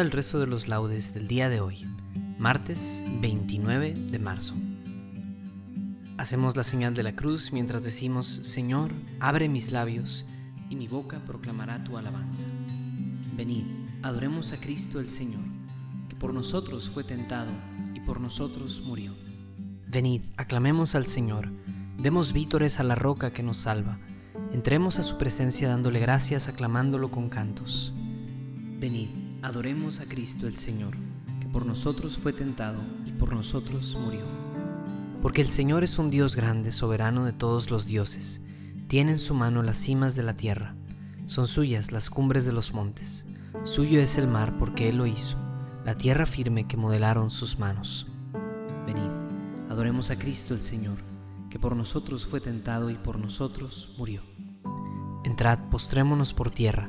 Al rezo de los laudes del día de hoy, martes 29 de marzo. Hacemos la señal de la cruz mientras decimos, Señor, abre mis labios y mi boca proclamará tu alabanza. Venid, adoremos a Cristo el Señor, que por nosotros fue tentado y por nosotros murió. Venid, aclamemos al Señor, demos vítores a la roca que nos salva, entremos a su presencia dándole gracias, aclamándolo con cantos. Venid, Adoremos a Cristo el Señor, que por nosotros fue tentado y por nosotros murió. Porque el Señor es un Dios grande, soberano de todos los dioses. Tiene en su mano las cimas de la tierra. Son suyas las cumbres de los montes. Suyo es el mar porque Él lo hizo, la tierra firme que modelaron sus manos. Venid, adoremos a Cristo el Señor, que por nosotros fue tentado y por nosotros murió. Entrad, postrémonos por tierra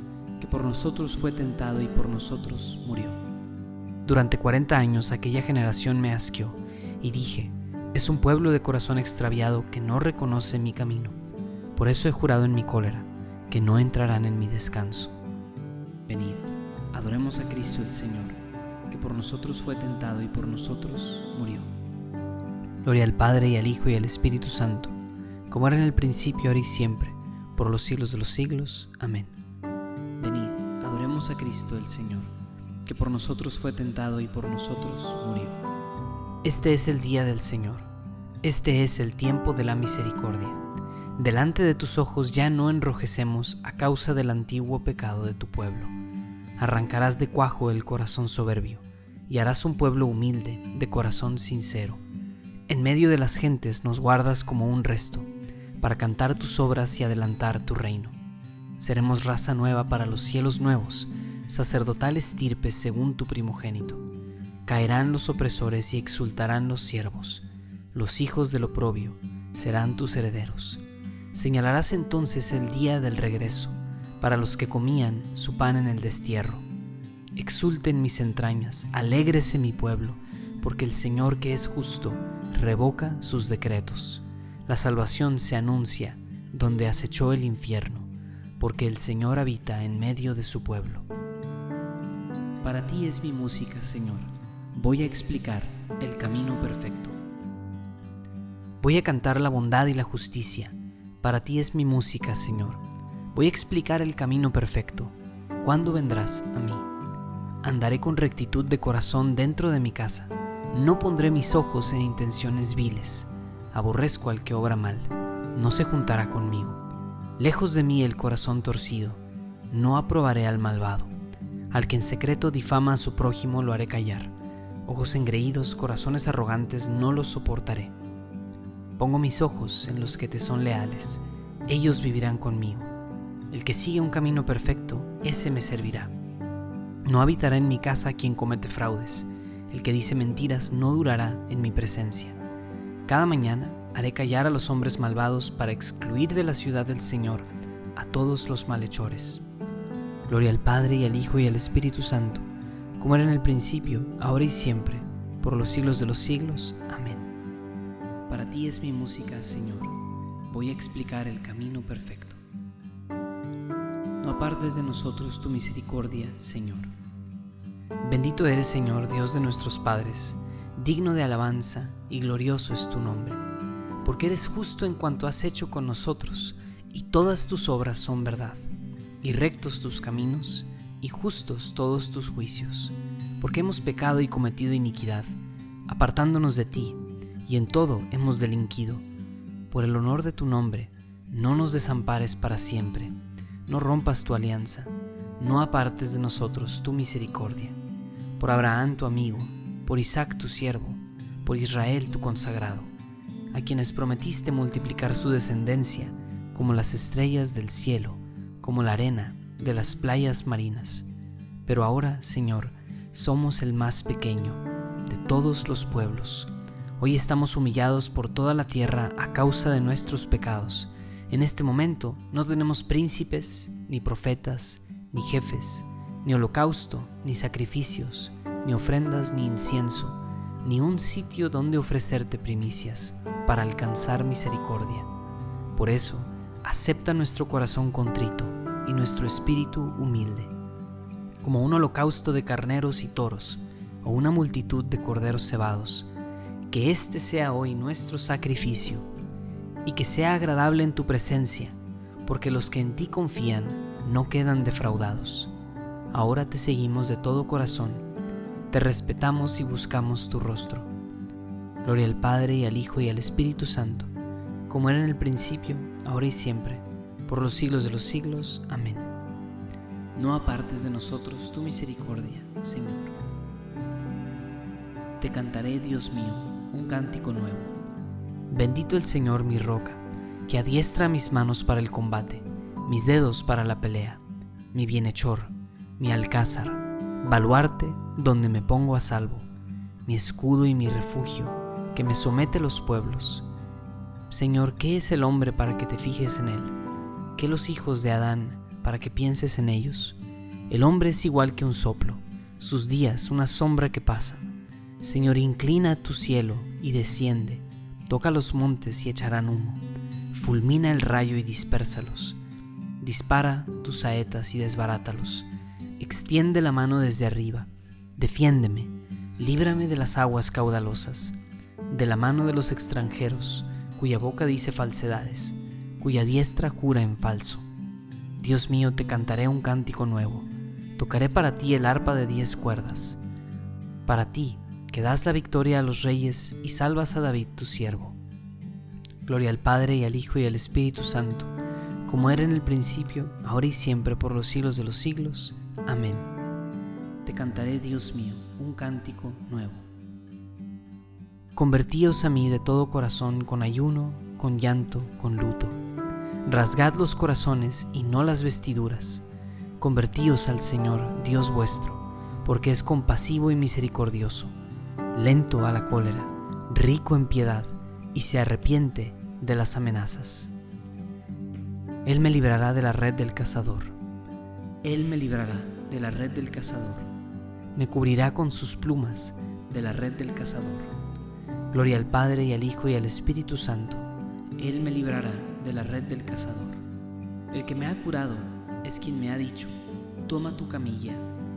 que por nosotros fue tentado y por nosotros murió. Durante cuarenta años aquella generación me asqueó y dije, es un pueblo de corazón extraviado que no reconoce mi camino. Por eso he jurado en mi cólera, que no entrarán en mi descanso. Venid, adoremos a Cristo el Señor, que por nosotros fue tentado y por nosotros murió. Gloria al Padre y al Hijo y al Espíritu Santo, como era en el principio, ahora y siempre, por los siglos de los siglos. Amén. A Cristo el Señor, que por nosotros fue tentado y por nosotros murió. Este es el día del Señor, este es el tiempo de la misericordia. Delante de tus ojos ya no enrojecemos a causa del antiguo pecado de tu pueblo. Arrancarás de cuajo el corazón soberbio y harás un pueblo humilde, de corazón sincero. En medio de las gentes nos guardas como un resto, para cantar tus obras y adelantar tu reino. Seremos raza nueva para los cielos nuevos, sacerdotal estirpe según tu primogénito. Caerán los opresores y exultarán los siervos. Los hijos del oprobio serán tus herederos. Señalarás entonces el día del regreso para los que comían su pan en el destierro. Exulten mis entrañas, alégrese mi pueblo, porque el Señor que es justo revoca sus decretos. La salvación se anuncia donde acechó el infierno porque el Señor habita en medio de su pueblo. Para ti es mi música, Señor. Voy a explicar el camino perfecto. Voy a cantar la bondad y la justicia. Para ti es mi música, Señor. Voy a explicar el camino perfecto. ¿Cuándo vendrás a mí? Andaré con rectitud de corazón dentro de mi casa. No pondré mis ojos en intenciones viles. Aborrezco al que obra mal. No se juntará conmigo. Lejos de mí el corazón torcido, no aprobaré al malvado. Al que en secreto difama a su prójimo lo haré callar. Ojos engreídos, corazones arrogantes, no los soportaré. Pongo mis ojos en los que te son leales, ellos vivirán conmigo. El que sigue un camino perfecto, ese me servirá. No habitará en mi casa quien comete fraudes, el que dice mentiras no durará en mi presencia. Cada mañana haré callar a los hombres malvados para excluir de la ciudad del Señor a todos los malhechores. Gloria al Padre y al Hijo y al Espíritu Santo, como era en el principio, ahora y siempre, por los siglos de los siglos. Amén. Para ti es mi música, Señor. Voy a explicar el camino perfecto. No apartes de nosotros tu misericordia, Señor. Bendito eres, Señor, Dios de nuestros padres, digno de alabanza y glorioso es tu nombre, porque eres justo en cuanto has hecho con nosotros, y todas tus obras son verdad y rectos tus caminos, y justos todos tus juicios, porque hemos pecado y cometido iniquidad, apartándonos de ti, y en todo hemos delinquido. Por el honor de tu nombre, no nos desampares para siempre, no rompas tu alianza, no apartes de nosotros tu misericordia. Por Abraham tu amigo, por Isaac tu siervo, por Israel tu consagrado, a quienes prometiste multiplicar su descendencia como las estrellas del cielo como la arena de las playas marinas. Pero ahora, Señor, somos el más pequeño de todos los pueblos. Hoy estamos humillados por toda la tierra a causa de nuestros pecados. En este momento no tenemos príncipes, ni profetas, ni jefes, ni holocausto, ni sacrificios, ni ofrendas, ni incienso, ni un sitio donde ofrecerte primicias para alcanzar misericordia. Por eso, acepta nuestro corazón contrito y nuestro espíritu humilde, como un holocausto de carneros y toros o una multitud de corderos cebados. Que este sea hoy nuestro sacrificio y que sea agradable en tu presencia, porque los que en ti confían no quedan defraudados. Ahora te seguimos de todo corazón, te respetamos y buscamos tu rostro. Gloria al Padre y al Hijo y al Espíritu Santo como era en el principio, ahora y siempre, por los siglos de los siglos. Amén. No apartes de nosotros tu misericordia, Señor. Te cantaré, Dios mío, un cántico nuevo. Bendito el Señor mi roca, que adiestra mis manos para el combate, mis dedos para la pelea, mi bienhechor, mi alcázar, baluarte donde me pongo a salvo, mi escudo y mi refugio, que me somete los pueblos Señor, ¿qué es el hombre para que te fijes en él? ¿Qué los hijos de Adán para que pienses en ellos? El hombre es igual que un soplo, sus días una sombra que pasa. Señor, inclina tu cielo y desciende, toca los montes y echarán humo, fulmina el rayo y dispérsalos, dispara tus saetas y desbarátalos, extiende la mano desde arriba, defiéndeme, líbrame de las aguas caudalosas, de la mano de los extranjeros, cuya boca dice falsedades, cuya diestra jura en falso. Dios mío, te cantaré un cántico nuevo, tocaré para ti el arpa de diez cuerdas, para ti, que das la victoria a los reyes y salvas a David tu siervo. Gloria al Padre y al Hijo y al Espíritu Santo, como era en el principio, ahora y siempre, por los siglos de los siglos. Amén. Te cantaré, Dios mío, un cántico nuevo. Convertíos a mí de todo corazón con ayuno, con llanto, con luto. Rasgad los corazones y no las vestiduras. Convertíos al Señor, Dios vuestro, porque es compasivo y misericordioso, lento a la cólera, rico en piedad, y se arrepiente de las amenazas. Él me librará de la red del cazador. Él me librará de la red del cazador. Me cubrirá con sus plumas de la red del cazador Gloria al Padre y al Hijo y al Espíritu Santo. Él me librará de la red del cazador. El que me ha curado es quien me ha dicho, toma tu camilla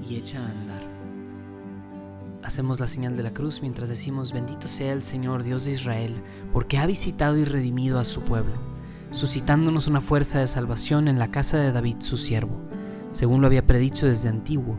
y echa a andar. Hacemos la señal de la cruz mientras decimos, bendito sea el Señor Dios de Israel, porque ha visitado y redimido a su pueblo, suscitándonos una fuerza de salvación en la casa de David su siervo, según lo había predicho desde antiguo,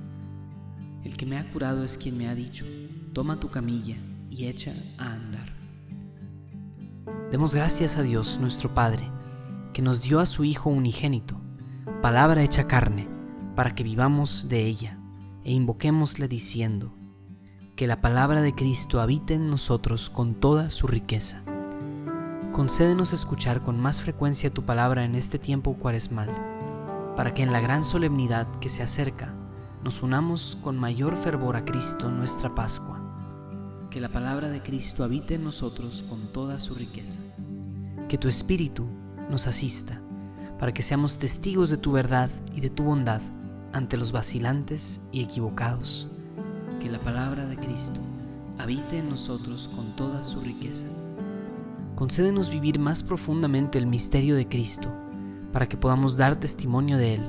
El que me ha curado es quien me ha dicho, toma tu camilla y echa a andar. Demos gracias a Dios nuestro Padre, que nos dio a su Hijo unigénito, palabra hecha carne, para que vivamos de ella, e invoquémosle diciendo, que la palabra de Cristo habite en nosotros con toda su riqueza. Concédenos escuchar con más frecuencia tu palabra en este tiempo cuaresmal, para que en la gran solemnidad que se acerca nos unamos con mayor fervor a Cristo nuestra Pascua. Que la palabra de Cristo habite en nosotros con toda su riqueza. Que tu Espíritu nos asista, para que seamos testigos de tu verdad y de tu bondad ante los vacilantes y equivocados. Que la palabra de Cristo habite en nosotros con toda su riqueza. Concédenos vivir más profundamente el misterio de Cristo, para que podamos dar testimonio de Él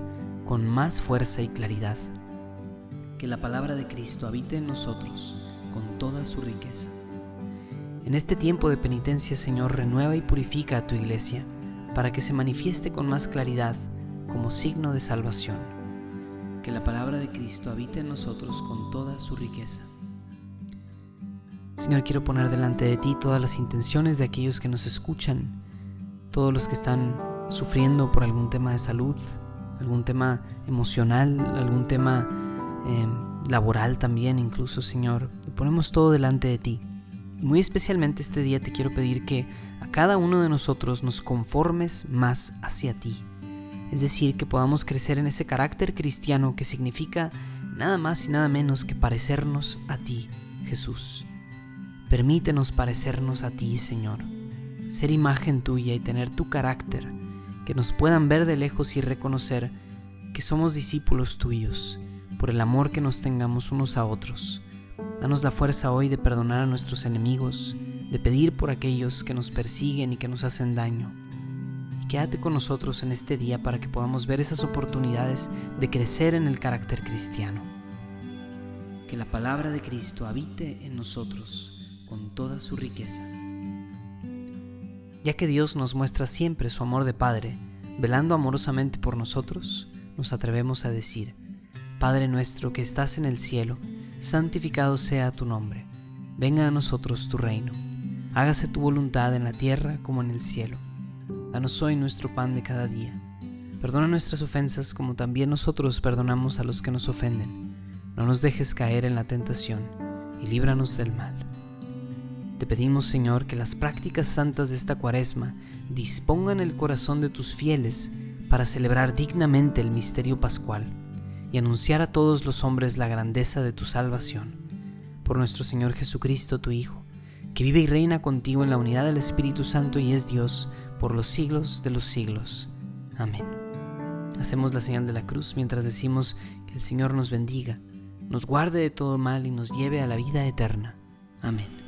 con más fuerza y claridad. Que la palabra de Cristo habite en nosotros con toda su riqueza. En este tiempo de penitencia, Señor, renueva y purifica a tu iglesia, para que se manifieste con más claridad como signo de salvación que la palabra de Cristo habite en nosotros con toda su riqueza. Señor, quiero poner delante de ti todas las intenciones de aquellos que nos escuchan, todos los que están sufriendo por algún tema de salud, algún tema emocional, algún tema eh, laboral también, incluso, Señor. Ponemos todo delante de ti. Muy especialmente este día te quiero pedir que a cada uno de nosotros nos conformes más hacia ti es decir, que podamos crecer en ese carácter cristiano que significa nada más y nada menos que parecernos a ti, Jesús. Permítenos parecernos a ti, Señor, ser imagen tuya y tener tu carácter, que nos puedan ver de lejos y reconocer que somos discípulos tuyos, por el amor que nos tengamos unos a otros. Danos la fuerza hoy de perdonar a nuestros enemigos, de pedir por aquellos que nos persiguen y que nos hacen daño quédate con nosotros en este día para que podamos ver esas oportunidades de crecer en el carácter cristiano. Que la palabra de Cristo habite en nosotros con toda su riqueza. Ya que Dios nos muestra siempre su amor de Padre, velando amorosamente por nosotros, nos atrevemos a decir, Padre nuestro que estás en el cielo, santificado sea tu nombre, venga a nosotros tu reino, hágase tu voluntad en la tierra como en el cielo. Danos hoy nuestro pan de cada día. Perdona nuestras ofensas como también nosotros perdonamos a los que nos ofenden. No nos dejes caer en la tentación y líbranos del mal. Te pedimos, Señor, que las prácticas santas de esta cuaresma dispongan el corazón de tus fieles para celebrar dignamente el misterio pascual y anunciar a todos los hombres la grandeza de tu salvación. Por nuestro Señor Jesucristo, tu Hijo, que vive y reina contigo en la unidad del Espíritu Santo y es Dios, por los siglos de los siglos. Amén. Hacemos la señal de la cruz mientras decimos que el Señor nos bendiga, nos guarde de todo mal y nos lleve a la vida eterna. Amén.